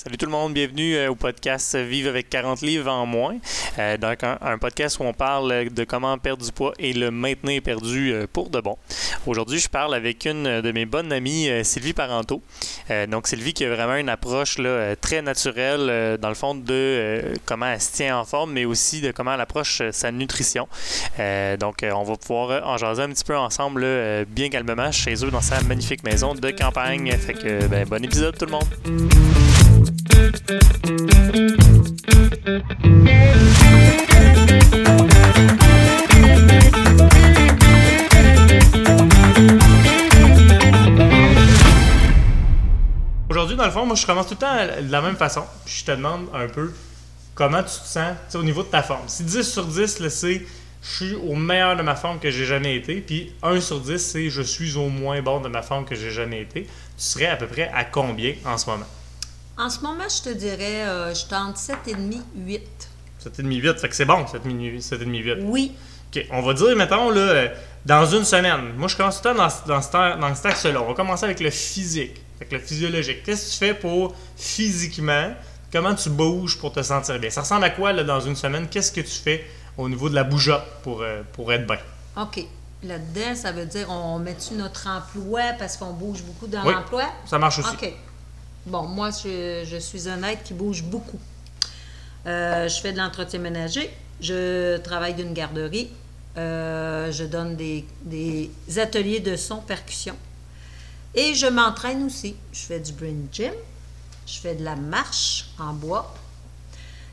Salut tout le monde, bienvenue euh, au podcast Vive avec 40 livres en moins. Euh, donc un, podcast où on parle de comment perdre du poids et le maintenir perdu euh, pour de bon. Aujourd'hui, je parle avec une de mes bonnes amies, Sylvie Parenteau. Donc Sylvie qui a vraiment une approche très naturelle dans le fond de comment elle se tient en forme, mais aussi de comment elle approche sa nutrition. donc on va pouvoir en jaser un petit peu ensemble bien calmement chez eux dans sa magnifique maison de campagne. Fait que ben, bon épisode tout le monde. Aujourd'hui, dans le fond, moi, je commence tout le temps de la même façon. Puis je te demande un peu comment tu te sens au niveau de ta forme. Si 10 sur 10, c'est je suis au meilleur de ma forme que j'ai jamais été. Puis 1 sur 10, c'est je suis au moins bon de ma forme que j'ai jamais été. Tu serais à peu près à combien en ce moment? En ce moment, je te dirais, euh, je tente 7,5, 8. 7,5, 8, fait que c'est bon, 7,5, 8. Oui. OK, on va dire, mettons, là, dans une semaine. Moi, je commence tout le temps dans, dans, ce, dans cet axe-là. On va commencer avec le physique, avec le physiologique. Qu'est-ce que tu fais pour, physiquement, comment tu bouges pour te sentir bien? Ça ressemble à quoi, là, dans une semaine? Qu'est-ce que tu fais au niveau de la bougeotte pour, euh, pour être bien? OK. Là-dedans, ça veut dire, on met-tu notre emploi parce qu'on bouge beaucoup dans Oui. l'emploi? Ça marche aussi. OK. Bon, moi, je, suis un être qui bouge beaucoup. Euh, je fais de l'entretien ménager, je travaille d'une garderie, euh, je donne des, ateliers de son percussion et je m'entraîne aussi. Je fais du brain gym, je fais de la marche en bois.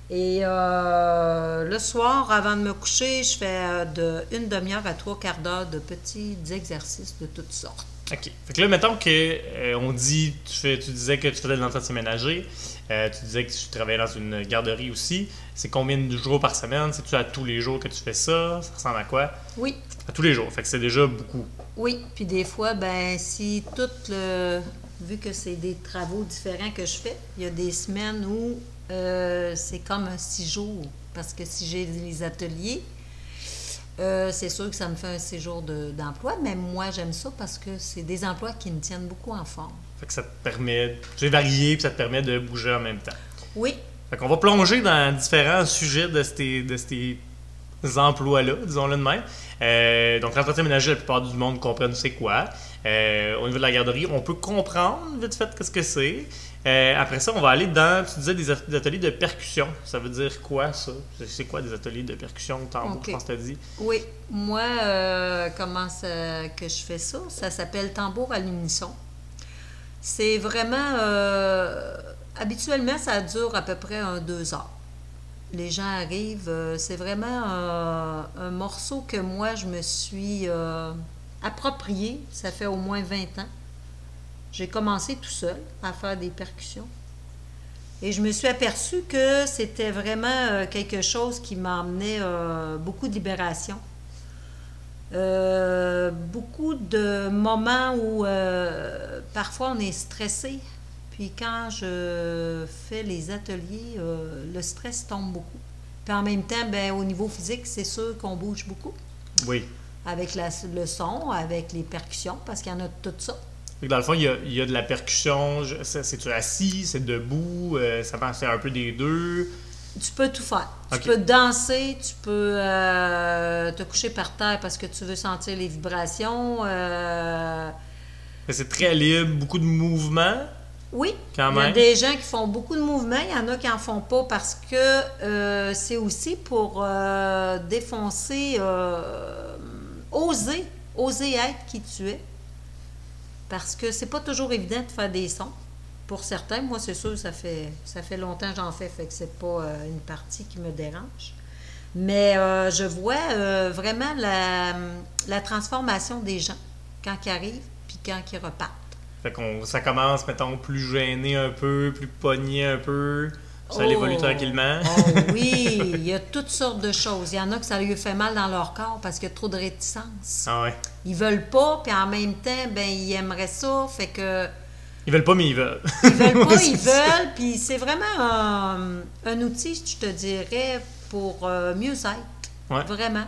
Et euh, le soir, avant de me coucher, je fais de une demi-heure à trois quarts d'heure de petits exercices de toutes sortes. OK. Fait que là, mettons que euh, on dit, tu, fais, tu disais que tu faisais de l'entretien ménager, euh, tu disais que tu travaillais dans une garderie aussi. C'est combien de jours par semaine? C'est-tu à tous les jours que tu fais ça? Ça ressemble à quoi? Oui, À tous les jours. Fait que c'est déjà beaucoup. Oui, puis des fois, ben si tout le... Vu que c'est des travaux différents que je fais, il y a des semaines où euh, c'est comme un six jours. Parce que si j'ai les ateliers, euh, c'est sûr que ça me fait un séjour de- d'emploi, mais moi, j'aime ça parce que c'est des emplois qui me tiennent beaucoup en forme. Fait que ça te permet, es varié, puis ça te permet de bouger en même temps. Oui, Fait qu'on va plonger dans différents sujets de ces, de ces emplois-là, disons-le de même. Euh, donc, l'entretien ménager, la plupart du monde comprennent c'est quoi. Euh, au niveau de la garderie, on peut comprendre vite fait qu'est-ce que c'est. Euh, après ça, on va aller dans, tu disais, des, at- des ateliers de percussion. Ça veut dire quoi, ça? C'est- quoi des ateliers de percussion, tambour, je pense que t'as dit? oui. Moi, euh, comment ça, que je fais ça? Ça s'appelle tambour à l'unisson. C'est vraiment... euh, habituellement, ça dure à peu près un deux heures. Les gens arrivent, c'est vraiment un morceau que moi, je me suis approprié. Ça fait au moins 20 ans. J'ai commencé tout seul à faire des percussions. Et je me suis aperçue que c'était vraiment euh, quelque chose qui m'emmenait euh, beaucoup de libération. Euh, beaucoup de moments où euh, parfois on est stressé. Puis quand je fais les ateliers, le stress tombe beaucoup. Puis en même temps, ben, au niveau physique, c'est sûr qu'on bouge beaucoup. Oui. Avec la- le son, avec les percussions, parce qu'il y en a tout ça. Fait dans le fond, il y a, il y a de la percussion. C'est-tu assis? C'est debout? euh, ça c'est un peu des deux? Tu peux tout faire. Tu peux danser, tu peux euh, te coucher par terre parce que tu veux sentir les vibrations. euh, C'est très libre, beaucoup de mouvements? Oui, Quand il y a des gens qui font beaucoup de mouvements, il y en a qui en font pas parce que euh, c'est aussi pour défoncer, oser, oser être qui tu es. Parce que c'est pas toujours évident de faire des sons. Pour certains, moi c'est sûr, ça fait ça fait longtemps que j'en fais, fait que c'est pas euh, une partie qui me dérange. Mais euh, je vois euh, vraiment la, transformation des gens quand ils arrivent puis quand ils repartent. Fait qu'on ça commence, mettons, plus gêné un peu, plus pogné un peu. Ça Oh. évolue tranquillement. Oh oui, il y a toutes sortes de choses. Il y en a que ça lui fait mal dans leur corps parce qu'il y a trop de réticence. Ah ouais. Ils veulent pas, puis en même temps, ben ils aimeraient ça, fait que Ils veulent pas, mais ils veulent. ils veulent pas, C'est ils veulent, puis c'est vraiment un, un outil, je te dirais, pour euh, mieux être. Ouais. Vraiment.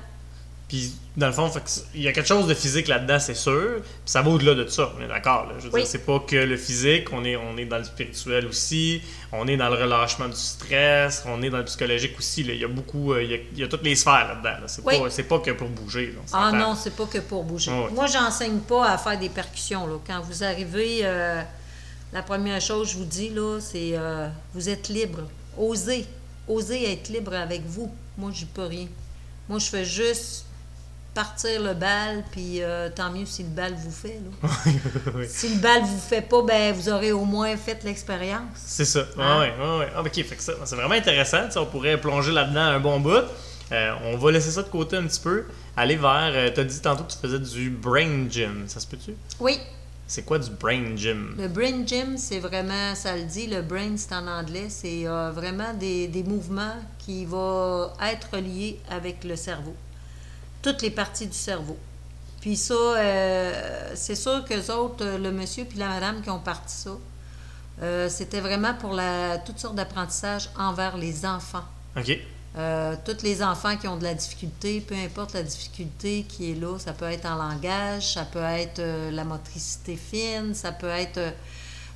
Puis, dans le fond, il y a quelque chose de physique là-dedans, c'est sûr. Puis ça va au-delà de ça, on est d'accord. Je veux Oui. dire, c'est pas que le physique, on est, on est dans le spirituel aussi, on est dans le relâchement du stress, on est dans le psychologique aussi. là. Il y a beaucoup, euh, il y a, il y a toutes les sphères là-dedans. là. C'est Oui. pas, c'est pas que pour bouger. là, Ah non, c'est pas que pour bouger. Ouais. Moi, j'enseigne pas à faire des percussions. Là. Quand vous arrivez, euh, la première chose que je vous dis, là, c'est euh, vous êtes libre. Osez. Osez être libre avec vous. Moi, je peux rien. Moi, je fais juste partir le bal, puis euh, tant mieux si le bal vous fait. là. Oui. Si le bal vous fait pas, ben vous aurez au moins fait l'expérience. C'est ça. Hein? ouais, ouais, ouais. Ah, ok, fait que ça, c'est vraiment intéressant. Tu on pourrait plonger là-dedans un bon bout. Euh, on va laisser ça de côté un petit peu. Aller vers. Euh, T'as dit tantôt que tu faisais du brain gym. Ça se peut-tu? Oui, C'est quoi du brain gym? Le brain gym, c'est vraiment, ça le dit, le brain, c'est en anglais, c'est euh, vraiment des, des mouvements qui vont être liés avec le cerveau. Toutes les parties du cerveau. Puis ça, euh, c'est sûr que autres, euh, le monsieur puis la madame qui ont parti ça, euh, c'était vraiment pour la, toutes sortes d'apprentissages envers les enfants. Ok. Euh, tous les enfants qui ont de la difficulté, peu importe la difficulté qui est là, ça peut être en langage, ça peut être la motricité fine, ça peut être...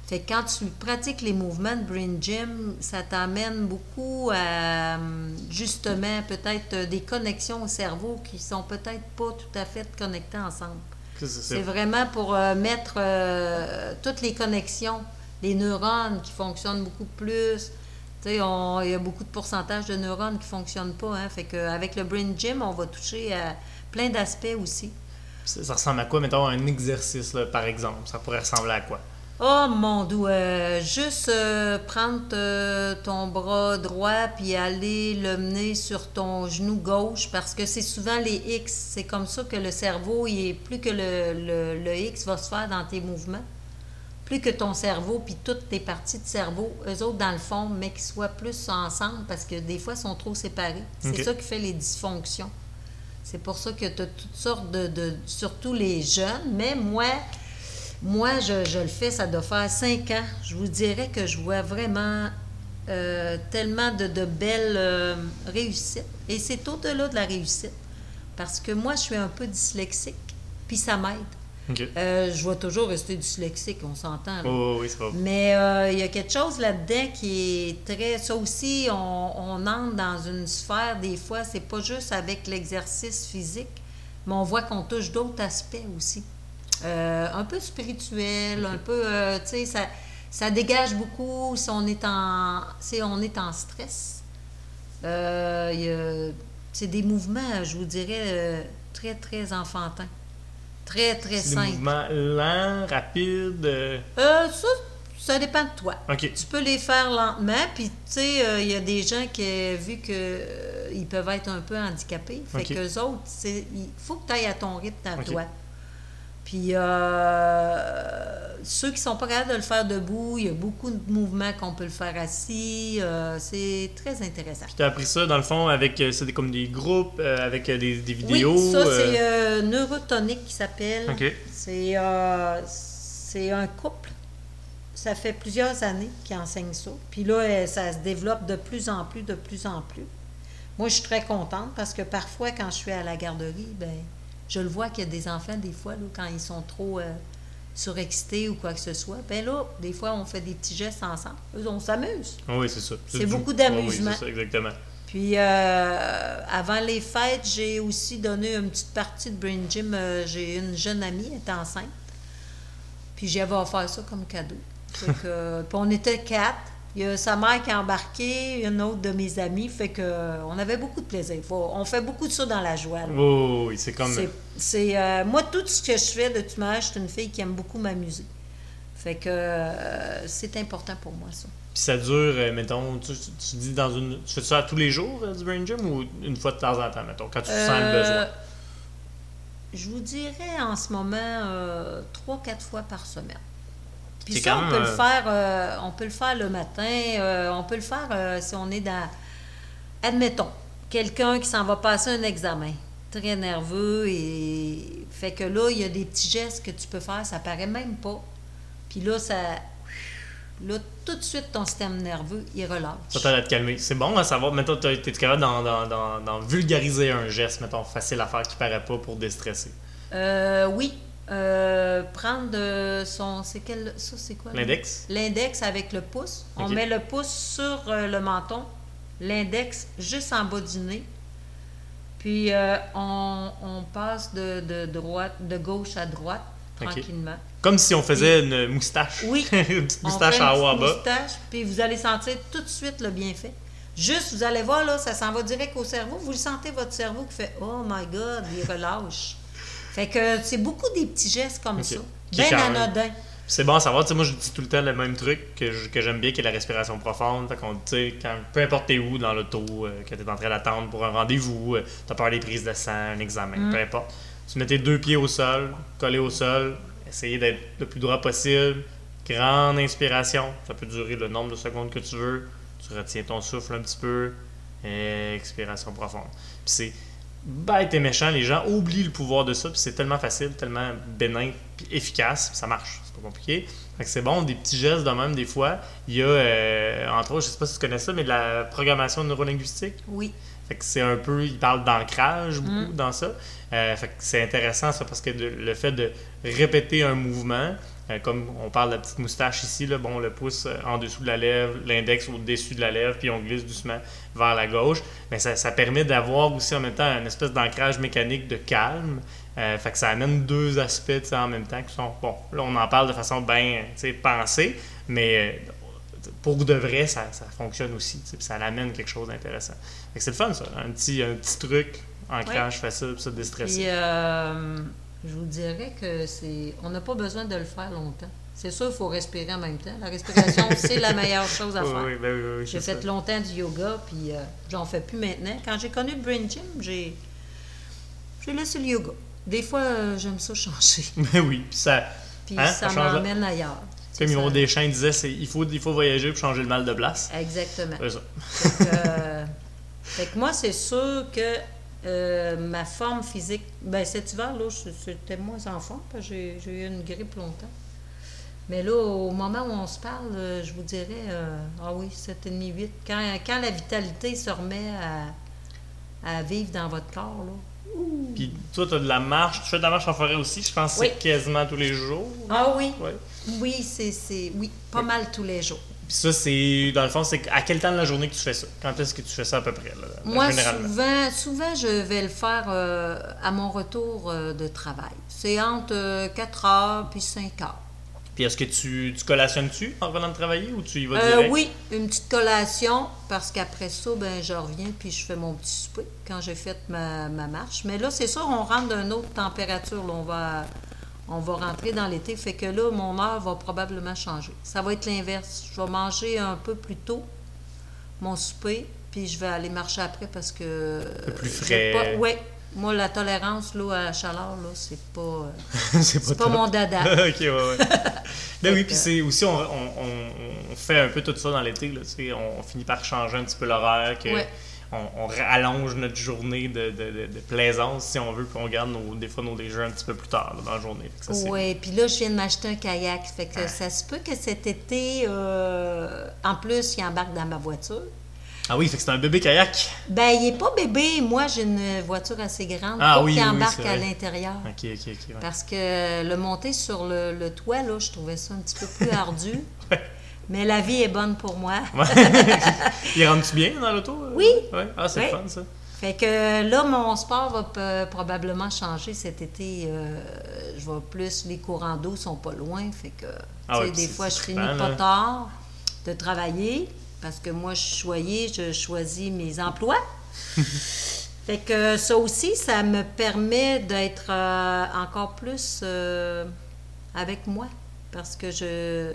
euh, fait que quand tu pratiques les mouvements de Brain Gym, ça t'amène beaucoup à, hum, justement, peut-être euh, des connexions au cerveau qui sont peut-être pas tout à fait connectées ensemble. C'est- vraiment pour euh, mettre euh, toutes les connexions, les neurones qui fonctionnent beaucoup plus. Tu sais, on- il y a beaucoup de pourcentage de neurones qui ne fonctionnent pas. Hein, fait qu'avec le Brain Gym, on va toucher à plein d'aspects aussi. Ça, ça ressemble à quoi, mettons, un exercice, là, par exemple? Ça pourrait ressembler à quoi? Oh mon doux, euh, juste euh, prendre euh, ton bras droit puis aller le mener sur ton genou gauche parce que c'est souvent les X. C'est comme ça que le cerveau, il est plus que le, le- le X va se faire dans tes mouvements. Plus que ton cerveau puis toutes tes parties de cerveau, eux autres dans le fond, mais qu'ils soient plus ensemble parce que des fois, ils sont trop séparés. C'est ça qui fait les dysfonctions. C'est pour ça que tu as toutes sortes de, de- Surtout les jeunes, mais moi, moi, je, je le fais, ça doit faire cinq ans. Je vous dirais que je vois vraiment euh, tellement de, de belles euh, réussites. Et c'est au-delà de la réussite. Parce que moi, je suis un peu dyslexique, puis ça m'aide. Euh, je vais toujours rester dyslexique, on s'entend. Oh, oui. Mais il y a quelque chose là-dedans qui est très. Ça aussi, on, on entre dans une sphère, des fois, c'est pas juste avec l'exercice physique, mais on voit qu'on touche d'autres aspects aussi. Euh, un peu spirituel, un peu. euh, tu sais, ça, ça dégage beaucoup si on est en, si on est en stress. Euh, c'est des mouvements, je vous dirais, très, très enfantins. Très, très C'est des simples. mouvements lents, rapides. ça, ça dépend de toi. Tu peux les faire lentement, puis tu sais, euh, il y a des gens qui, vu que euh, ils peuvent être un peu handicapés, fait qu'eux autres, il faut que tu ailles à ton rythme à toi. Puis euh, ceux qui sont pas capables de le faire debout, il y a beaucoup de mouvements qu'on peut le faire assis. euh, c'est très intéressant. Puis t'as appris ça, dans le fond, avec. euh, C'est des- comme des groupes, euh, avec des, des vidéos. oui, ça c'est Neurotonique qui s'appelle. Ok. C'est c'est un couple. Ça fait plusieurs années qu'ils enseignent ça. Puis là, ça se développe de plus en plus, de plus en plus. Moi, je suis très contente parce que parfois, quand je suis à la garderie, ben, je le vois qu'il y a des enfants, des fois, là, quand ils sont trop euh, surexcités ou quoi que ce soit. Ben là, des fois, on fait des petits gestes ensemble. Eux, on s'amuse. Ah oui, c'est ça. C'est beaucoup Ah d'amusement. Oui, c'est ça, exactement. Puis, euh, avant les fêtes, j'ai aussi donné une petite partie de Brain Gym. Euh, j'ai une jeune amie, elle est enceinte. Puis, j'avais offert ça comme cadeau. Puis, on était quatre. Il y a sa mère qui a embarqué, une autre de mes amies. Fait que, euh, on avait beaucoup de plaisir. Faut- on fait beaucoup de ça dans la joie. là. Oh, oui, c'est comme. C'est- euh, moi, tout ce que je fais de toute manière, je suis une fille qui aime beaucoup m'amuser. Fait que euh, c'est important pour moi, ça. Puis ça dure, mettons, tu, dis dans une. Tu fais ça tous les jours du brain gym ou une fois de temps en temps, mettons, quand tu sens le besoin? Je vous dirais en ce moment trois, quatre fois par semaine. Puis ça, quand on même, peut, le euh, faire, euh, on peut le faire le matin, euh, on peut le faire euh, si on est dans... Admettons, quelqu'un qui s'en va passer un examen, très nerveux, et fait que là, il y a des petits gestes que tu peux faire, ça paraît même pas. Puis là, ça... Là, tout de suite, ton système nerveux, il relâche. Ça t'aide à te calmer. C'est bon à savoir. Mettons, t'es t'es capable d'en, vulgariser un geste, mettons, facile à faire qui paraît pas pour déstresser? Euh, oui. Euh, prendre son. C'est quel. Ça, c'est quoi? L'index? L'index avec le pouce. On met le pouce sur euh, le menton, l'index juste en bas du nez. Puis euh, on, on passe de, de droite, de gauche à droite, tranquillement. Comme si on faisait une moustache. Oui. une petite On moustache fait une en haut en petite bas. moustache, puis vous allez sentir tout de suite le bienfait. Juste, vous allez voir, là, ça s'en va direct au cerveau. Vous le sentez, votre cerveau qui fait « Oh my God », il relâche. Fait que c'est beaucoup des petits gestes comme ça. Bien calment. anodin. C'est bon à savoir, tu sais, moi je dis tout le temps le même truc que, j'aime bien, qui est la respiration profonde. Fait qu'on, quand, peu importe t'es où dans l'auto, euh, que t'es en train d'attendre pour un rendez-vous, euh, t'as peur des prises de sang, un examen, Mm. peu importe. Tu mets tes deux pieds au sol, collés au sol, essayer d'être le plus droit possible. Grande inspiration, ça peut durer le nombre de secondes que tu veux. Tu retiens ton souffle un petit peu. Expiration profonde. Puis c'est bête et méchant, les gens oublient le pouvoir de ça, puis c'est tellement facile, tellement bénin, puis efficace, ça marche, c'est pas compliqué. Fait que c'est bon, des petits gestes de même, des fois. Il y a, euh, entre autres, je sais pas si tu connais ça, mais de la programmation neurolinguistique. Oui. Fait que c'est un peu, il parle d'ancrage beaucoup Mm. dans ça. Euh, fait que c'est intéressant ça parce que de- le fait de répéter un mouvement, comme on parle de la petite moustache ici, là, bon, le pouce euh, en dessous de la lèvre, l'index au-dessus de la lèvre, puis on glisse doucement vers la gauche, mais ça, ça permet d'avoir aussi en même temps une espèce d'ancrage mécanique de calme. Euh, fait que ça amène deux aspects en même temps qui sont, bon, là on en parle de façon bien pensée, mais euh, pour de vrai, ça, ça fonctionne aussi. ça l'amène quelque chose d'intéressant. C'est le fun, ça. Un petit, un petit truc, ancrage facile, pour se déstresser. Puis, euh, je vous dirais que c'est. On n'a pas besoin de le faire longtemps. C'est sûr, il faut respirer en même temps. La respiration, c'est la meilleure chose à Oui, faire. oui, ben oui, oui, J'ai fait ça. longtemps du yoga, puis euh, j'en fais plus maintenant. Quand j'ai connu le Brain Gym, j'ai j'ai laissé le yoga. Des fois, euh, j'aime ça changer. Ben oui, puis ça, Puis Hein, ça m'emmène ailleurs. comme Yvon. Deschamps disait, c'est, il, faut, il faut voyager pour changer le mal de place. Exactement. C'est ça. Fait que, euh, fait que moi, c'est sûr que euh, ma forme physique, ben cet hiver, là, c'était moins en forme, parce que j'ai eu une grippe longtemps. Mais là, au moment où on se parle, euh, je vous dirais, euh, ah oui, 7,5, 8. Quand, quand la vitalité se remet à, à vivre dans votre corps, là. Puis toi, tu as de la marche. Tu fais de la marche en forêt aussi, je pense que Oui. c'est quasiment tous les jours. Ah oui, Ouais. oui, c'est, c'est, oui, pas mal tous les jours. Puis ça, c'est, dans le fond, c'est à quel temps de la journée que tu fais ça? Quand est-ce que tu fais ça à peu près, là, Moi, généralement? souvent, souvent, je vais le faire euh, à mon retour euh, de travail. C'est entre euh, 4 heures puis 5 heures. Puis est-ce que tu, tu collationnes-tu en revenant de travailler ou tu y vas Euh, direct? oui, une petite collation, parce qu'après ça, ben, je reviens puis je fais mon petit souper quand j'ai fait ma, ma marche. Mais là, c'est sûr, on rentre d'une autre température. là. on, va, on va rentrer dans l'été, fait que là, mon heure va probablement changer. Ça va être l'inverse. Je vais manger un peu plus tôt mon souper, puis je vais aller marcher après parce que... peu plus j'ai frais. ouais. Moi, la tolérance là, à la chaleur, là, c'est pas, euh, c'est pas mon dada. ok, ouais, ouais. ben oui, puis c'est aussi, on, on, on- on fait un peu tout ça dans l'été. Là, tu sais, on, on finit par changer un petit peu l'horaire, que Ouais. On, on rallonge notre journée de, de, de- de plaisance, si on veut, puis on garde nos, des fois nos déjeuners un petit peu plus tard là, dans la journée. Ça, Oui, puis là, je viens de m'acheter un kayak. Fait que Ah. ça se peut que cet été, euh, en plus, il embarque dans ma voiture. Ah oui, fait que c'est un bébé kayak? Ben, il est pas bébé. Moi, j'ai une voiture assez grande Ah pour oui, oui, embarque à l'intérieur. Ok, ok, ok. ouais. Parce que le monter sur le, le toit, là, je trouvais ça un petit peu plus ardu. Ouais. Mais la vie est bonne pour moi. Il rentre-tu bien dans l'auto? euh? Oui. Ouais. Ah, c'est Oui. fun, ça. Fait que là, mon sport va pe- probablement changer cet été. euh, je vais plus, les courants d'eau sont pas loin. Fait que, Ah des fois, je finis pas là. tard de travailler parce que moi, je suis choyée, je choisis mes emplois. fait que ça aussi, ça me permet d'être euh, encore plus euh, avec moi parce que je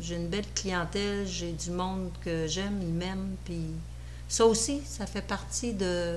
j'ai une belle clientèle, j'ai du monde que j'aime, ils m'aiment, puis ça aussi, ça fait partie de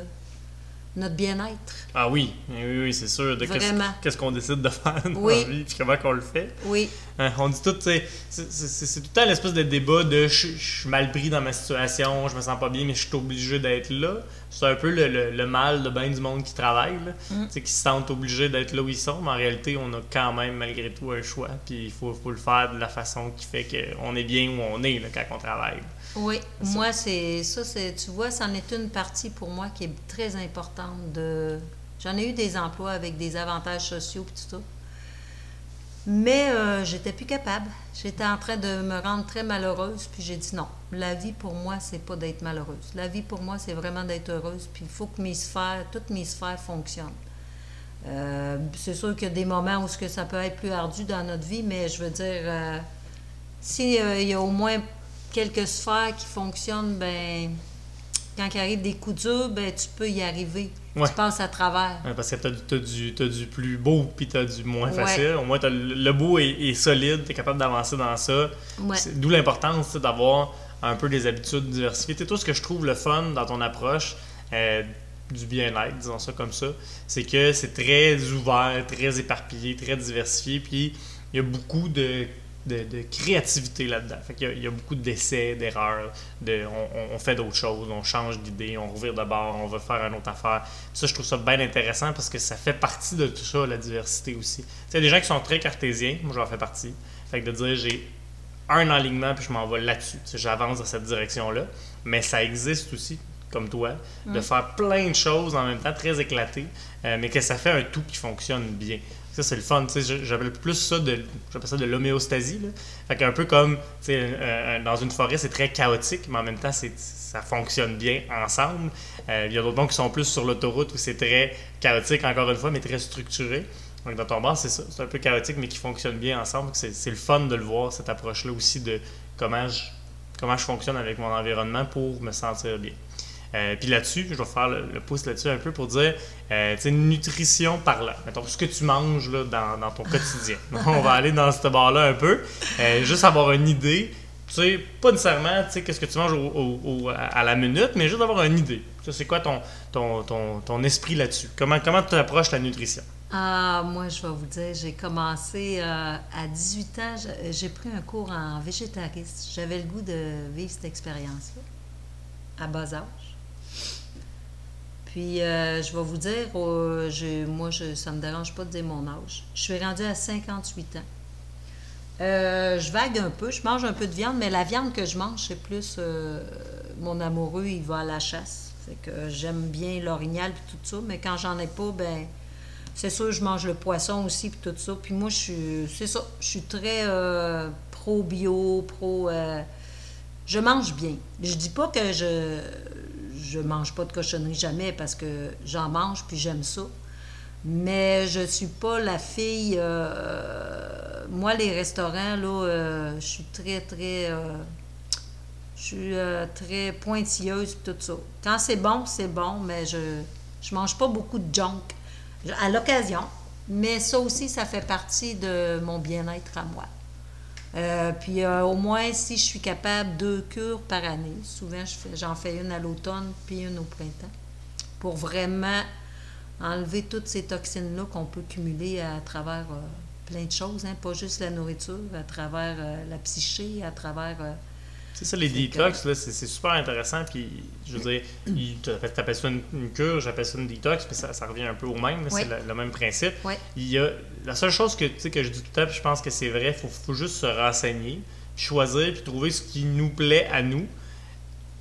notre bien-être. Ah oui, oui, oui, c'est sûr. De qu'est-ce- qu'on décide de faire dans Oui. la vie, puis comment qu'on le fait. Oui, Hein, on dit tout, tu sais, c'est- tout le temps l'espèce de débat de je suis mal pris dans ma situation, je me sens pas bien, mais je suis obligé d'être là. C'est un peu le, le- le mal de bien du monde qui travaille, là. Mm. Qui se sentent obligés d'être là où ils sont, mais en réalité, on a quand même malgré tout un choix, puis il faut, faut le faire de la façon qui fait qu'on est bien où on est là, quand on travaille. Oui, ça. moi, c'est ça, c'est, tu vois, c'en est une partie pour moi qui est très importante. De, j'en ai eu des emplois avec des avantages sociaux et tout ça. Mais euh, j'étais plus capable. J'étais en train de me rendre très malheureuse, puis j'ai dit non. La vie pour moi, c'est pas d'être malheureuse. La vie pour moi, c'est vraiment d'être heureuse, puis il faut que mes sphères, toutes mes sphères fonctionnent. Euh, c'est sûr qu'il y a des moments où que ça peut être plus ardu dans notre vie, mais je veux dire, euh, si euh, il y a au moins quelques sphères qui fonctionnent, ben quand il arrive des coups durs, ben tu peux y arriver. Ouais. Tu passes à travers. Ouais, parce que t'as, t'as du, plus beau, puis t'as du moins Ouais. facile. Au moins, le, le beau est, est solide, t'es capable d'avancer dans ça. C'est- D'où l'importance tu d'avoir un peu des habitudes diversifiées. Tu sais, tout ce que je trouve le fun dans ton approche euh, du bien-être, disons ça comme ça, c'est que c'est très ouvert, très éparpillé, très diversifié, puis il y a beaucoup de, de, de créativité là-dedans. Fait qu'il y a, il y a beaucoup d'essais, d'erreurs, de, on, fait d'autres choses, on change d'idée, on revire de bord, on va faire une autre affaire. Ça, je trouve ça bien intéressant parce que ça fait partie de tout ça, la diversité aussi. Tu sais, des gens qui sont très cartésiens, moi j'en fais partie. Fait que de dire j'ai un alignement puis je m'en vais là-dessus. J'avance dans cette direction-là. Mais ça existe aussi, comme toi, de faire plein de choses en même temps, très éclatées, euh, mais que ça fait un tout qui fonctionne bien. Ça, c'est le fun. J'appelle plus ça de, ça de l'homéostasie. Fait qu'un peu comme euh, dans une forêt, c'est très chaotique, mais en même temps, ça fonctionne bien ensemble. Euh, Il y a d'autres mondes qui sont plus sur l'autoroute où c'est très chaotique, encore une fois, mais très structuré. Donc, dans ton bar, c'est ça. C'est un peu chaotique, mais qui fonctionne bien ensemble. C'est, c'est le fun de le voir, cette approche-là aussi de comment je, comment je fonctionne avec mon environnement pour me sentir bien. Euh, puis là-dessus, je vais faire le, le pouce là-dessus un peu pour dire, euh, tu sais, nutrition par là. Mettons, ce que tu manges là, dans, dans ton quotidien. On va aller dans ce bar-là un peu. Euh, juste avoir une idée. Tu sais, pas nécessairement, tu sais, qu'est-ce que tu manges au- au- au- à la minute, mais juste avoir une idée. Tu sais, c'est quoi ton, ton, ton, ton esprit là-dessus? Comment, comment tu approches la nutrition? Ah, moi, je vais vous dire, j'ai commencé euh, à 18 ans, j'ai- j'ai pris un cours en végétariste. J'avais le goût de vivre cette expérience-là, à bas âge. Puis, euh, je vais vous dire, euh, moi, ça me dérange pas de dire mon âge. Je suis rendue à 58 ans. Euh, je vague un peu, je mange un peu de viande, mais la viande que je mange, c'est plus mon amoureux, il va à la chasse. Fait que j'aime bien l'orignal et tout ça, mais quand j'en ai pas, ben c'est sûr je mange le poisson aussi puis tout ça. Puis moi, je suis, c'est ça, je suis très euh, pro pro. je mange bien. Je dis pas que je je mange pas de cochonnerie jamais parce que j'en mange puis j'aime ça. Mais je suis pas la fille. euh, moi, les restaurants, là, euh, je suis très, très. euh, je suis euh, très pointilleuse tout ça. Quand c'est bon, c'est bon, mais je je mange pas beaucoup de junk. À l'occasion. Mais ça aussi, ça fait partie de mon bien-être à moi. Euh, puis euh, au moins, si je suis capable, deux cures par année. Souvent, j'en fais une à l'automne puis une au printemps. Pour vraiment enlever toutes ces toxines-là qu'on peut cumuler à travers euh, plein de choses, hein, pas juste la nourriture, à travers la psyché, à travers... C'est ça, les detox, là, c'est c'est super intéressant. Puis, je veux dire, il- tu appelles ça une, une cure, j'appelle ça une detox, puis ça, ça revient un peu au même. Oui. C'est le, le même principe. Il y a, la seule chose que, tu sais, que je dis tout le temps, puis je pense que c'est vrai, il faut, faut juste se renseigner, choisir, puis trouver ce qui nous plaît à nous,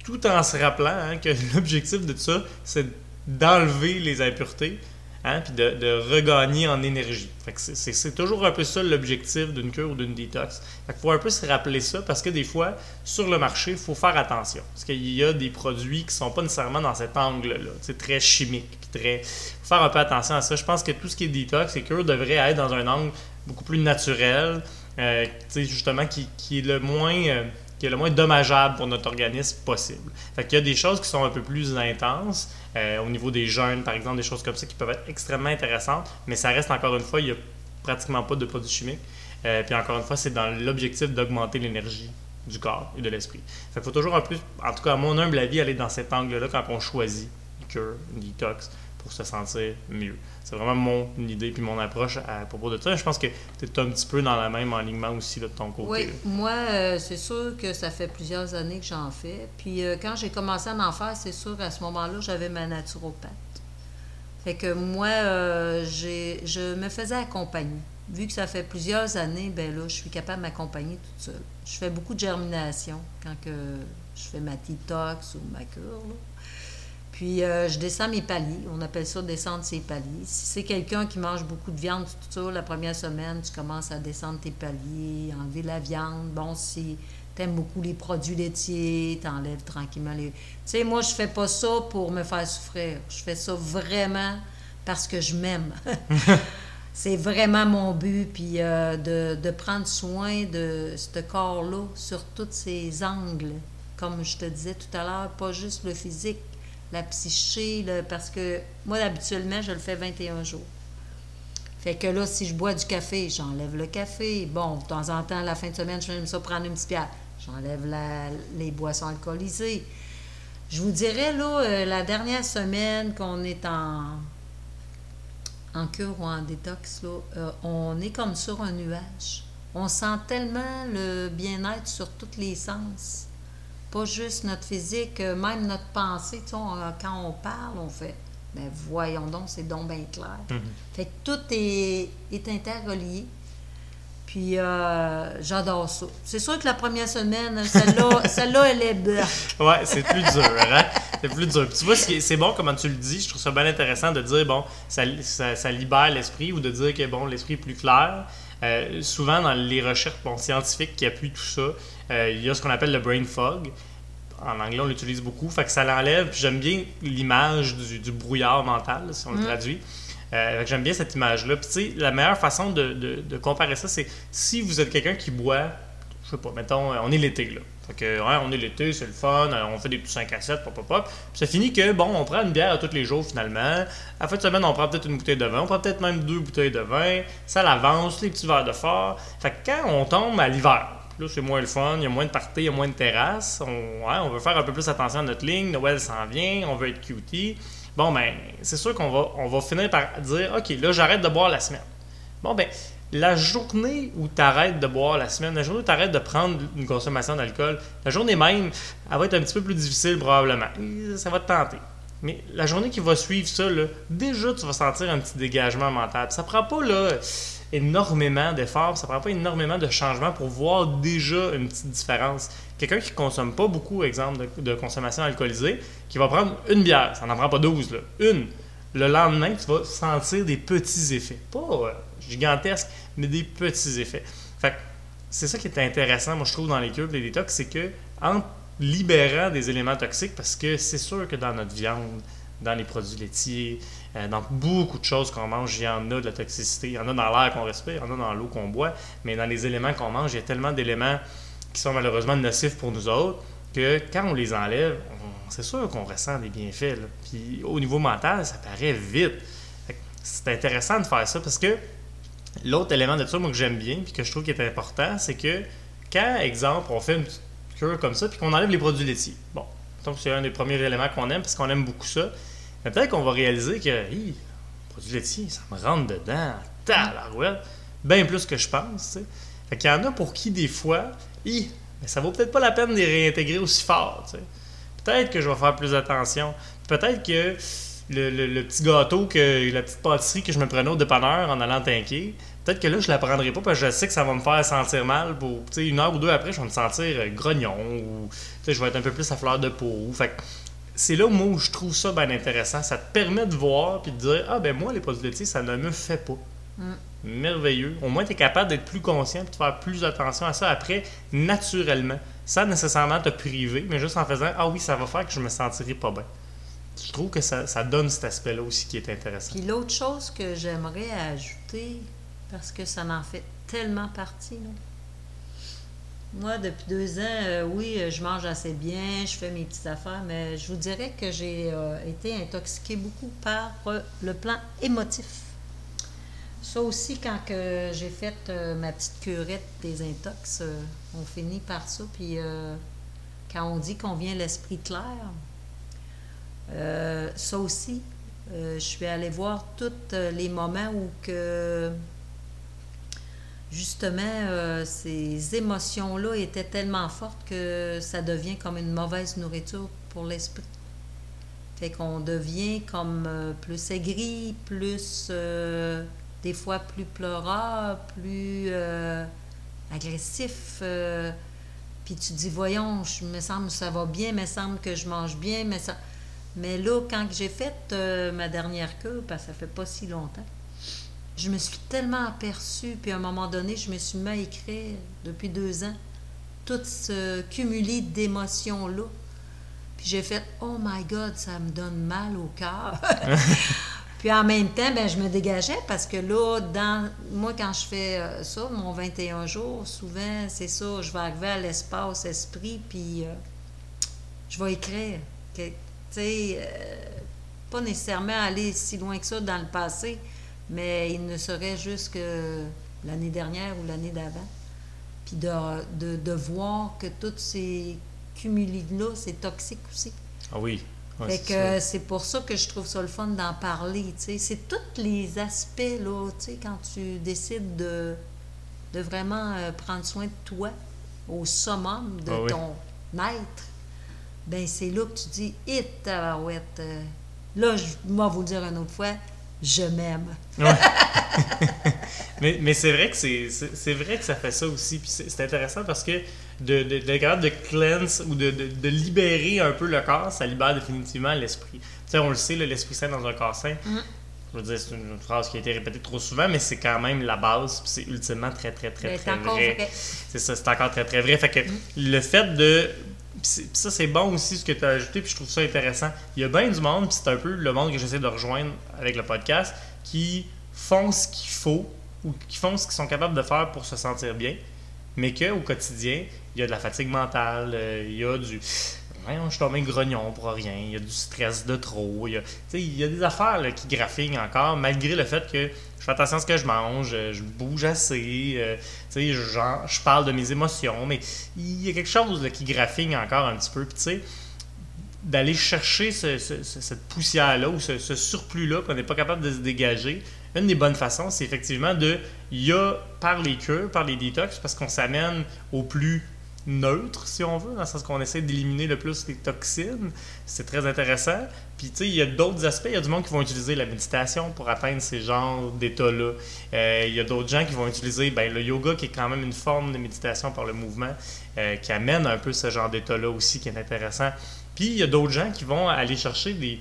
tout en se rappelant hein, que l'objectif de tout ça, c'est d'enlever les impuretés, hein, puis de, regagner en énergie. C'est- toujours un peu ça l'objectif d'une cure ou d'une détox. Qu'il faut un peu se rappeler ça parce que des fois, sur le marché, il faut faire attention. Parce qu'il y a des produits qui sont pas nécessairement dans cet angle-là. C'est très chimique. Très... faut faire un peu attention à ça. Je pense que tout ce qui est détox et cure devrait être dans un angle beaucoup plus naturel, euh, justement, qui, qui est le moins... euh, qui est le moins dommageable pour notre organisme possible. Fait qu'il y a des choses qui sont un peu plus intenses, euh, au niveau des jeunes, par exemple, des choses comme ça qui peuvent être extrêmement intéressantes, mais ça reste encore une fois, il n'y a pratiquement pas de produits chimiques. Euh, puis encore une fois, c'est dans l'objectif d'augmenter l'énergie du corps et de l'esprit. Qu'il faut toujours un peu, en tout cas à mon humble avis, aller dans cet angle-là quand on choisit une detox, pour se sentir mieux. C'est vraiment mon idée puis mon approche à, propos de ça. Je pense que tu es un petit peu dans la même alignement aussi de ton côté. Oui, moi, euh, c'est sûr que ça fait plusieurs années que j'en fais. Puis euh, quand j'ai commencé à en faire, c'est sûr, à ce moment-là, j'avais ma naturopathe. Fait que moi, euh, je me faisais accompagner. Vu que ça fait plusieurs années, ben là, je suis capable de m'accompagner toute seule. Je fais beaucoup de germination quand que je fais ma detox ou ma cure. Puis euh, je descends mes paliers. On appelle ça descendre ses paliers. Si c'est quelqu'un qui mange beaucoup de viande, tout ça, la première semaine, tu commences à descendre tes paliers, enlever la viande. Bon, si tu aimes beaucoup les produits laitiers, tu enlèves tranquillement les. Tu sais, moi, je fais pas ça pour me faire souffrir. Je fais ça vraiment parce que je m'aime. c'est vraiment mon but, puis euh, de, de, prendre soin de ce corps-là sur tous ses angles. Comme je te disais tout à l'heure, pas juste le physique, la psyché, parce que moi, habituellement, je le fais 21 jours. Fait que là, si je bois du café, j'enlève le café. Bon, de temps en temps, la fin de semaine, je vais ça prendre une petite pierre. J'enlève les boissons alcoolisées. Je vous dirais, là, euh, la dernière semaine qu'on est en, en cure ou en détox, là, euh, on est comme sur un nuage. On sent tellement le bien-être sur tous les sens pas juste notre physique, euh, même notre pensée. Tu sais, quand on parle, on fait ben voyons donc, c'est donc bien clair. Mhm. Fait que tout est, est interrelié. Puis euh, j'adore ça. C'est sûr que la première semaine, celle-là, celle elle est blanche. ouais, c'est plus dur, hein? C'est plus dur. tu vois, c'est bon comment tu le dis. Je trouve ça bien intéressant de dire, bon, ça, ça, libère l'esprit ou de dire que, bon, l'esprit est plus clair. Euh, souvent, dans les recherches scientifiques qui appuient tout ça, euh, il y a ce qu'on appelle le brain fog. En anglais, on l'utilise beaucoup. Fait que ça l'enlève. J'aime bien l'image du, brouillard mental, si on le mm. traduit. Euh, j'aime bien cette image-là. Puis, tu sais, la meilleure façon de, comparer ça, c'est si vous êtes quelqu'un qui boit, je sais pas, mettons, on est l'été, là. Fait que, ouais, on est l'été, c'est le fun, on fait des petits 5 à 7, pop, pop, pop. Puis ça finit que, bon, on prend une bière à tous les jours, finalement. À la fin de semaine, on prend peut-être une bouteille de vin, on prend peut-être même deux bouteilles de vin. Ça l'avance, les petits verres de fort. Fait que quand on tombe à l'hiver, Là, c'est moins le fun, il y a moins de parties, il y a moins de terrasses. On, veut faire un peu plus attention à notre ligne. Noël s'en vient, on veut être cutie. Bon, ben, c'est sûr qu'on va, on va finir par dire OK, là, j'arrête de boire la semaine. Bon, ben, la journée où tu arrêtes de boire la semaine, la journée où tu arrêtes de prendre une consommation d'alcool, la journée même, elle va être un petit peu plus difficile probablement. Ça va te tenter. Mais la journée qui va suivre ça, là, déjà, tu vas sentir un petit dégagement mental. Ça prend pas là, énormément d'efforts, ça prend pas énormément de changements pour voir déjà une petite différence. Quelqu'un qui consomme pas beaucoup, exemple, de, consommation alcoolisée, qui va prendre une bière, ça n'en prend pas 12, là, une. Le lendemain, tu vas sentir des petits effets. Pas euh, gigantesques, mais des petits effets. Fait c'est ça qui est intéressant, moi, je trouve, dans les cures, les détox, c'est que en libérant des éléments toxiques, parce que c'est sûr que dans notre viande, dans les produits laitiers, euh, dans beaucoup de choses qu'on mange, il y en a de la toxicité. Il y en a dans l'air qu'on respire, il y en a dans l'eau qu'on boit, mais dans les éléments qu'on mange, il y a tellement d'éléments qui sont malheureusement nocifs pour nous autres que quand on les enlève, c'est sûr qu'on ressent des bienfaits. Puis au niveau mental, ça paraît vite. C'est intéressant de faire ça parce que l'autre élément de ça, moi, que j'aime bien puis que je trouve qui est important, c'est que quand, exemple, on fait une cure comme ça puis qu'on enlève les produits laitiers. Bon, donc c'est un des premiers éléments qu'on aime parce qu'on aime beaucoup ça peut-être qu'on va réaliser que, hi, produit laitier, ça me rentre dedans, tabarouette, bien plus que je pense, tu Fait qu'il y en a pour qui, des fois, hi, mais ça vaut peut-être pas la peine de les réintégrer aussi fort, tu Peut-être que je vais faire plus attention. Peut-être que le, petit gâteau, que la petite pâtisserie que je me prenais au dépanneur en allant tanker, peut-être que là, je la prendrai pas parce que je sais que ça va me faire sentir mal. Pour, une heure ou deux après, je vais me sentir grognon ou je vais être un peu plus à fleur de peau. Fait c'est là où je trouve ça bien intéressant. Ça te permet de voir puis de dire Ah, ben moi, les produits laitiers, ça ne me fait pas. Mm. Merveilleux. Au moins, tu es capable d'être plus conscient et de faire plus attention à ça après, naturellement, sans nécessairement te priver, mais juste en faisant Ah oui, ça va faire que je me sentirai pas bien. Je trouve que ça, ça donne cet aspect-là aussi qui est intéressant. Puis l'autre chose que j'aimerais ajouter, parce que ça en fait tellement partie, là, moi, depuis deux ans, euh, oui, euh, je mange assez bien, je fais mes petites affaires, mais je vous dirais que j'ai euh, été intoxiquée beaucoup par le plan émotif. Ça aussi, quand j'ai fait ma petite curette des intox, on finit par ça. Puis quand on dit qu'on vient l'esprit clair, ça aussi, Euh, je suis allée voir tous les moments où que justement euh, ces émotions-là étaient tellement fortes que ça devient comme une mauvaise nourriture pour l'esprit. Fait qu'on devient comme euh, plus aigri, plus des fois plus pleureur, plus agressif. puis tu dis, voyons, je me semble ça va bien, me semble que je mange bien, mais ça. Mais là, quand j'ai fait euh, ma dernière queue, parce ça fait pas si longtemps, je me suis tellement aperçue, puis à un moment donné, je me suis mis à écrire depuis deux ans tout ce cumulé d'émotions-là. Puis j'ai fait Oh my God, ça me donne mal au cœur. puis en même temps, ben, je me dégageais parce que là, dans moi, quand je fais euh, ça, mon 21 jours, souvent, c'est ça, je vais arriver à l'espace esprit, puis euh, je vais écrire tu sais, euh, pas nécessairement aller si loin que ça dans le passé, mais il ne serait juste que l'année dernière ou l'année d'avant. Puis de, de, voir que tous ces cumulés-là, c'est toxique aussi. Ah oui. fait que c'est pour ça que je trouve ça le fun d'en parler. C'est tous les aspects, là, quand tu décides de, de vraiment euh, prendre soin de toi au summum de ah ton être ben c'est là que tu dis, hit, tabarouette. Euh, là, je vais vous dire une autre fois, je m'aime. mais mais c'est vrai que c'est vrai que ça fait ça aussi. Puis c'est intéressant parce que de, de, de, de cleanse ou de, de, libérer un peu le corps, ça libère définitivement l'esprit. Tu sais, on le sait, l'esprit sain dans un corps sain. Mm. Je veux dire, c'est une phrase qui a été répétée trop souvent, mais c'est quand même la base, puis c'est ultimement très, très, très, très, vrai. C'est ça, c'est encore très, très vrai. Fait que mm. le fait de ça, c'est bon aussi ce que tu as ajouté, puis je trouve ça intéressant. Il y a bien du monde, puis c'est un peu le monde que j'essaie de rejoindre avec le podcast, qui font ce qu'il faut ou qui font ce qu'ils sont capables de faire pour se sentir bien, mais qu'au quotidien, il y a de la fatigue mentale, euh, il y a du. Je suis tombé grognon pour rien, il y a du stress de trop, il y a, des affaires qui graffinent encore, malgré le fait que je fais attention à ce que je mange, je bouge assez, euh, je parle de mes émotions, mais il y a quelque chose qui graffine encore un petit peu. tu sais, d'aller chercher cette poussière-là ou ce, surplus-là qu'on n'est pas capable de se dégager, une des bonnes façons, c'est effectivement de, il y a par les cures, par les détox, parce qu'on s'amène au plus neutre, si on veut, dans le sens qu'on essaie d'éliminer le plus les toxines. C'est très intéressant. Puis, tu sais, il y a d'autres aspects. Il y a du monde qui vont utiliser la méditation pour atteindre ces genres d'états-là. Euh, il y a d'autres gens qui vont utiliser ben, le yoga, qui est quand même une forme de méditation par le mouvement, euh, qui amène un peu ce genre d'état-là aussi, qui est intéressant. Puis, il y a d'autres gens qui vont aller chercher des,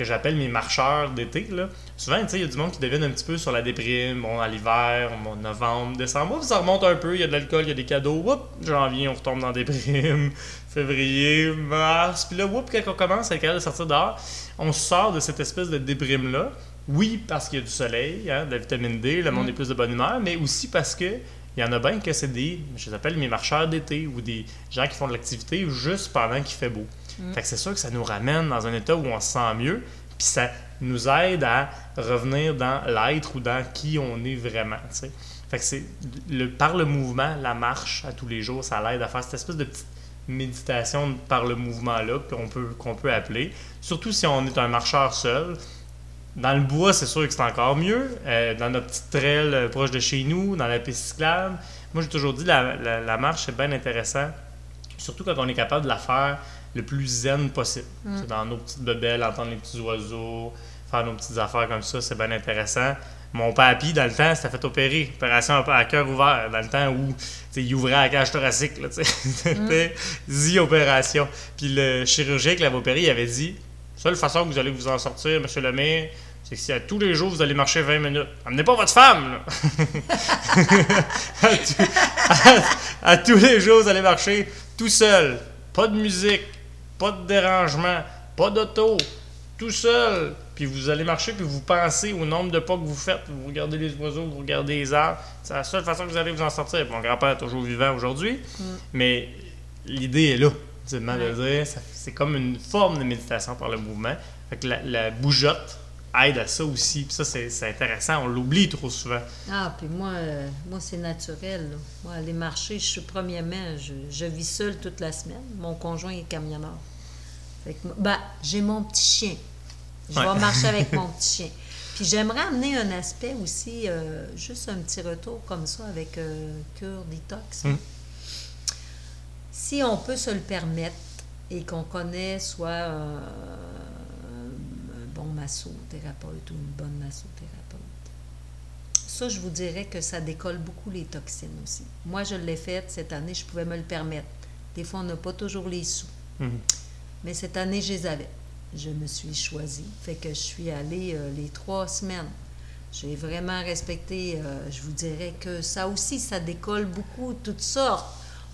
que j'appelle mes marcheurs d'été. Là. Souvent, il y a du monde qui deviennent un petit peu sur la déprime, bon, à l'hiver, novembre, décembre, ça remonte un peu, il y a de l'alcool, il y a des cadeaux, janvier, on retombe dans la déprime, février, mars, puis là, oups, quand on commence à être capable de sortir dehors, on sort de cette espèce de déprime-là. Oui, parce qu'il y a du soleil, hein, de la vitamine D, le monde mm. est plus de bonne humeur, mais aussi parce que il y en a bien que c'est des, je les appelle mes marcheurs d'été ou des gens qui font de l'activité juste pendant qu'il fait beau. Mm. C'est sûr que ça nous ramène dans un état où on se sent mieux, puis ça nous aide à revenir dans l'être ou dans qui on est vraiment. Fait que c'est le, par le mouvement, la marche à tous les jours, ça l'aide à faire cette espèce de petite méditation par le mouvement-là qu'on peut, qu'on peut appeler. Surtout si on est un marcheur seul. Dans le bois, c'est sûr que c'est encore mieux. Euh, dans notre petite trail euh, proche de chez nous, dans la piste. Moi, j'ai toujours dit la, la marche, c'est bien intéressant. Surtout quand on est capable de la faire le plus zen possible. Mm. C'est Dans nos petites bebelles, entendre les petits oiseaux, faire nos petites affaires comme ça, c'est bien intéressant. Mon papy, dans le temps, s'était fait opérer. Opération à cœur ouvert, dans le temps où il ouvrait la cage thoracique. C'était mm. opération. Puis le chirurgien qui l'avait opéré, il avait dit Seule façon que vous allez vous en sortir, monsieur le maire, c'est que si à tous les jours vous allez marcher 20 minutes, amenez pas votre femme. à, tous les jours vous allez marcher tout seul, pas de musique, pas de dérangement, pas d'auto, tout seul. Puis vous allez marcher, puis vous pensez au nombre de pas que vous faites. Vous regardez les oiseaux, vous regardez les arbres. C'est la seule façon que vous allez vous en sortir. Mon grand-père est toujours vivant aujourd'hui, mm. mais l'idée est là. C'est comme une forme de méditation par le mouvement. Fait que la, bougeotte aide à ça aussi. Puis ça, c'est intéressant. On l'oublie trop souvent. Ah, puis moi, euh, moi c'est naturel. Moi, aller marcher, je suis premièrement, je, je vis seule toute la semaine. Mon conjoint est camionneur. Ben, j'ai mon petit chien. Je Ouais. vais marcher avec mon petit chien. Puis j'aimerais amener un aspect aussi, euh, juste un petit retour comme ça avec euh, cure détox. Mm. Si on peut se le permettre et qu'on connaît soit euh, un bon massothérapeute ou une bonne massothérapeute, ça, je vous dirais que ça décolle beaucoup les toxines aussi. Moi, je l'ai fait cette année, je pouvais me le permettre. Des fois, on n'a pas toujours les sous. Mhm. Mais cette année, je les avais. Je me suis choisie. Fait que je suis allée euh, les trois semaines. J'ai vraiment respecté, euh, je vous dirais que ça aussi, ça décolle beaucoup, toutes sortes.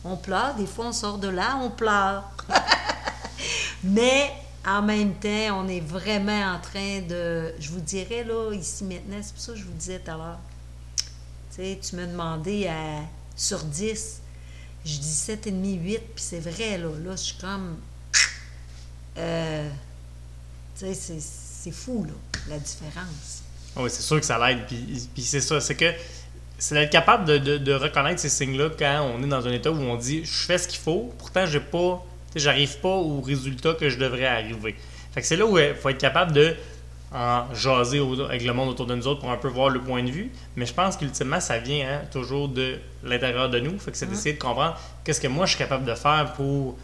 On pleure, des fois on sort de là, on pleure. Mais en même temps, on est vraiment en train de, je vous dirais là, ici maintenant, c'est pour ça que je vous disais tout à l'heure. Tu sais, tu m'as demandé à, sur 10, je dis 7,5, 8, puis c'est vrai, là, là, je suis comme... Euh, tu sais, c'est- fou, là, la différence. Ah Oui, c'est sûr que ça l'aide. Puis, puis c'est ça, c'est que c'est d'être capable de, de- reconnaître ces signes-là quand on est dans un état où on dit je fais ce qu'il faut, pourtant j'ai pas, j'arrive pas au résultat que je devrais arriver. Fait que c'est là où il faut être capable de en jaser avec le monde autour de nous autres pour un peu voir le point de vue. Mais je pense qu'ultimement, ça vient hein, toujours de l'intérieur de nous. Fait que c'est d'essayer de comprendre qu'est-ce que moi je suis capable de faire pour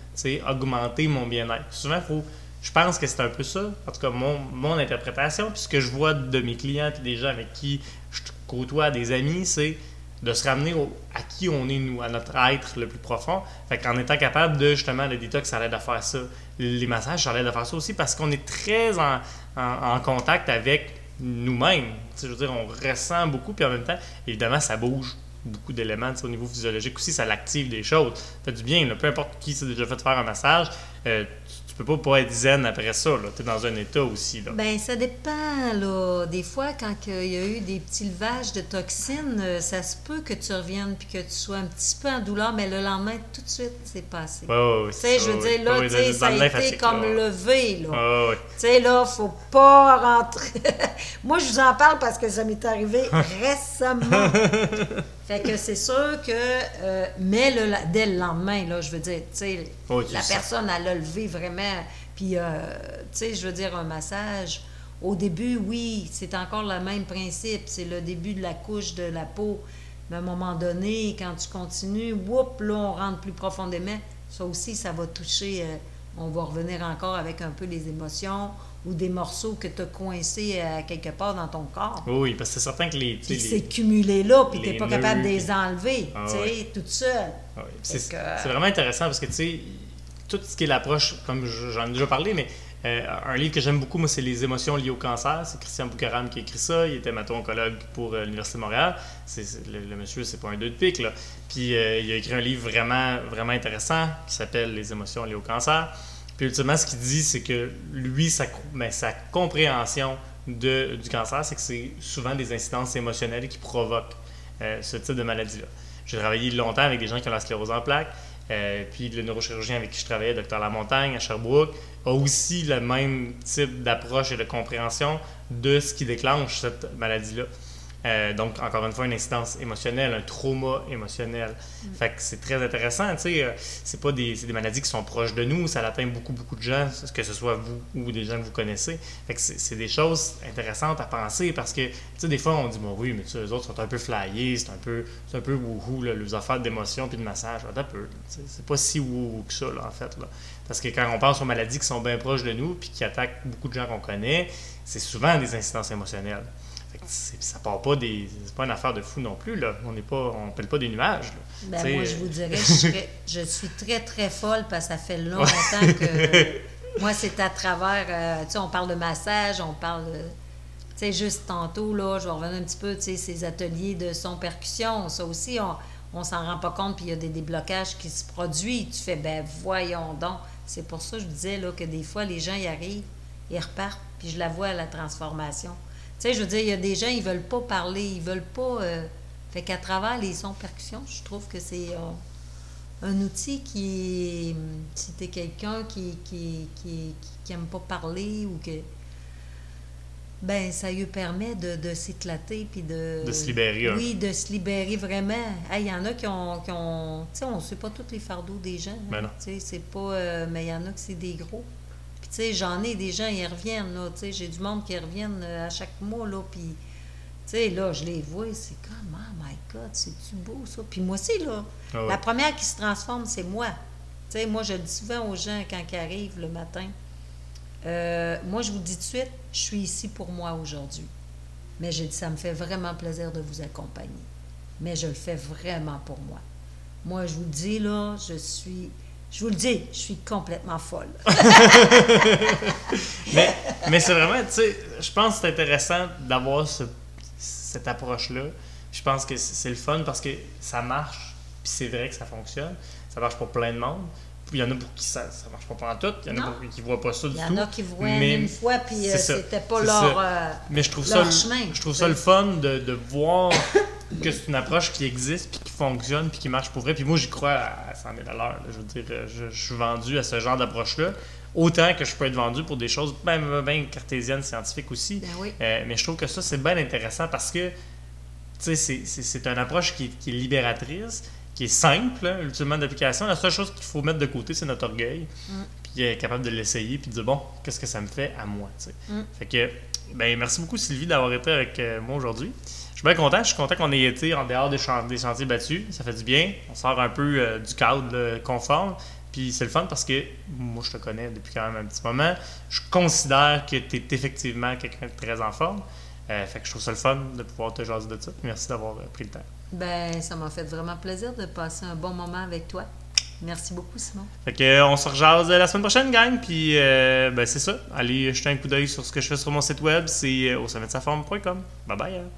augmenter mon bien-être. Souvent, faut, je pense que c'est un peu ça, en tout cas mon, mon interprétation, puis ce que je vois de mes clients et des gens avec qui je côtoie, des amis, c'est de se ramener au- à qui on est nous, à notre être le plus profond. Fait qu'en étant capable de justement le détox, ça l'aide à faire ça. Les massages, ça l'aide à faire ça aussi parce qu'on est très en, en- contact avec nous-mêmes. Je veux dire, on ressent beaucoup, puis en même temps, évidemment, ça bouge beaucoup d'éléments au niveau physiologique aussi, ça l'active des choses. Ça fait du bien, peu importe qui s'est déjà fait faire un massage, euh, tu, peux pas pas être zen après ça. Tu es dans un état aussi. Là. Ben, ça dépend, là. Des fois, quand il y a eu des petits levages de toxines, euh, ça se peut que tu reviennes puis que tu sois un petit peu en douleur, mais le lendemain, tout de suite, c'est passé. Tu sais, je veux dire, là, sais, dans ça a été comme là, levé, là. Tu sais, là, faut pas rentrer. Moi, je vous en parle parce que ça m'est arrivé récemment. fait que c'est sûr que. euh, mais le, dès le lendemain, là, je veux dire, tu sais, la personne, elle a levé vraiment. Puis, euh, tu sais, je veux dire, un massage. Au début, oui, c'est encore le même principe. C'est le début de la couche de la peau. Mais à un moment donné, quand tu continues, whoop, là, on rentre plus profondément. Ça aussi, ça va toucher. euh, on va revenir encore avec un peu les émotions ou des morceaux que tu as coincés à quelque part dans ton corps. Oui, oui, parce que c'est certain que les. Puis c'est cumulé là, puis tu n'es pas capable de les enlever, Ah tu sais, ouais. toute seule. Ouais, C'est Fait que- c'est vraiment intéressant parce que, tu sais, tout ce qui est l'approche, comme je- j'en ai déjà parlé, mais euh, un livre que j'aime beaucoup, moi, c'est Les émotions liées au cancer. C'est Christian Boucaram qui a écrit ça. Il était oncologue pour euh, l'Université de Montréal. Le, monsieur, c'est pas un deux de pique, là. Puis euh, il a écrit un livre vraiment, vraiment intéressant qui s'appelle Les émotions liées au cancer. Puis ultimement, ce qu'il dit, c'est que lui, sa, ben, compréhension du cancer, c'est que c'est souvent des incidences émotionnelles qui provoquent ce type de maladie-là. J'ai travaillé longtemps avec des gens qui ont la sclérose en plaques. Euh, puis le neurochirurgien avec qui je travaillais, Dr Lamontagne, à Sherbrooke, a aussi le même type d'approche et de compréhension de ce qui déclenche cette maladie-là. Euh, donc, encore une fois, une incidence émotionnelle, un trauma émotionnel. Fait que c'est très intéressant, tu sais. euh, c'est pas des, c'est des maladies qui sont proches de nous, ça atteint beaucoup, beaucoup de gens, que ce soit vous ou des gens que vous connaissez. Fait que c'est, des choses intéressantes à penser parce que, tu sais, des fois, on dit, bon, oui, mais tu eux autres sont un peu flyés, c'est un peu, c'est un peu wouhou, là, les affaires d'émotion puis de massage. Un peu, c'est pas si wouhou que ça, là, en fait, là. Parce que quand on pense aux maladies qui sont bien proches de nous puis qui attaquent beaucoup de gens qu'on connaît, c'est souvent des incidences émotionnelles. Ça part pas des. C'est pas une affaire de fou non plus, là. On n'est pas. On pèle pas des nuages. là. Ben, moi, je vous dirais, je, serais- je suis très, très folle parce que ça fait longtemps que. moi, c'est à travers. euh, tu sais, on parle de massage, on parle de. Tu sais, juste tantôt, là, je vais revenir un petit peu, tu sais, ces ateliers de son-percussion, ça aussi, on, on s'en rend pas compte, puis il y a des déblocages qui se produisent. Tu fais, ben, voyons donc. C'est pour ça que je disais, là, que des fois, les gens y arrivent, ils repartent, puis je la vois à la transformation. Tu sais, je veux dire, il y a des gens, ils veulent pas parler, ils veulent pas. euh, fait qu'à travers les sons percussions, je trouve que c'est euh, un outil qui. Si t'es quelqu'un qui, qui, qui, qui aime pas parler ou que. Ben, ça lui permet de, de s'éclater puis de. De se libérer Oui, de se libérer vraiment. Hey, Il y en a qui ont. Qui ont tu sais, on ne sait pas tous les fardeaux des gens. hein. Ben non. Tu sais, c'est pas. euh, mais il y en a que c'est des gros. Sais, j'en ai des gens, ils reviennent, là. Tu sais, j'ai du monde qui reviennent euh, à chaque mois, là. Puis, tu sais, là, je les vois, c'est comme, oh my God, c'est-tu beau, ça? Puis moi aussi, là, Ah ouais. la première qui se transforme, c'est moi. Tu sais, moi, je le dis souvent aux gens quand ils arrivent le matin. Euh, moi, je vous dis tout de suite, je suis ici pour moi aujourd'hui. Mais j'ai dit, ça me fait vraiment plaisir de vous accompagner. Mais je le fais vraiment pour moi. Moi, je vous dis, là, je suis. Je vous le dis, je suis complètement folle. Mais, mais c'est vraiment, tu sais, je pense que c'est intéressant d'avoir ce- cette approche-là. Je pense que c'est le fun parce que ça marche, puis c'est vrai que ça fonctionne. Ça marche pour plein de monde. Puis il y en a pour qui ça, ça marche pas pendant tout. Il y en a pour qui ne voient pas ça du Il y tout. en a qui voient Mais une fois, puis euh, ça. c'était pas leur. ça. euh, Mais je trouve ça, leur le- chemin, je trouve ça le fun de, de voir que c'est une approche qui existe, puis qui fonctionne, puis qui marche pour vrai. Puis moi, j'y crois à 100 000 à l'heure. Je veux dire, euh, je, je suis vendu à ce genre d'approche-là. Autant que je peux être vendu pour des choses même, même cartésiennes, scientifiques aussi. ben oui. Euh, mais je trouve que ça, c'est bien intéressant parce que tu sais, c'est- une approche qui, qui est libératrice, qui est simple, hein, ultimement d'application. La seule chose qu'il faut mettre de côté, c'est notre orgueil. Mm. Puis être capable de l'essayer, puis de dire, bon, qu'est-ce que ça me fait à moi, tu sais. Mm. Fait que, ben, merci beaucoup, Sylvie, d'avoir été avec euh, moi aujourd'hui. Je suis bien content. Je suis content qu'on ait été en dehors des, des chantiers battus. Ça fait du bien. On sort un peu euh, du cadre là, conforme. Puis c'est le fun parce que moi, je te connais depuis quand même un petit moment. Je considère que tu es effectivement quelqu'un de très en forme. Euh, fait que je trouve ça le fun de pouvoir te jaser de ça. Merci d'avoir euh, pris le temps. Ben, ça m'a fait vraiment plaisir de passer un bon moment avec toi. Merci beaucoup, Simon. Fait que, euh, on se rejase la semaine prochaine, gang. Puis ben, c'est ça. Allez jeter un coup d'œil sur ce que je fais sur mon site web. C'est au sommet de sa forme.com. Bye bye. hein.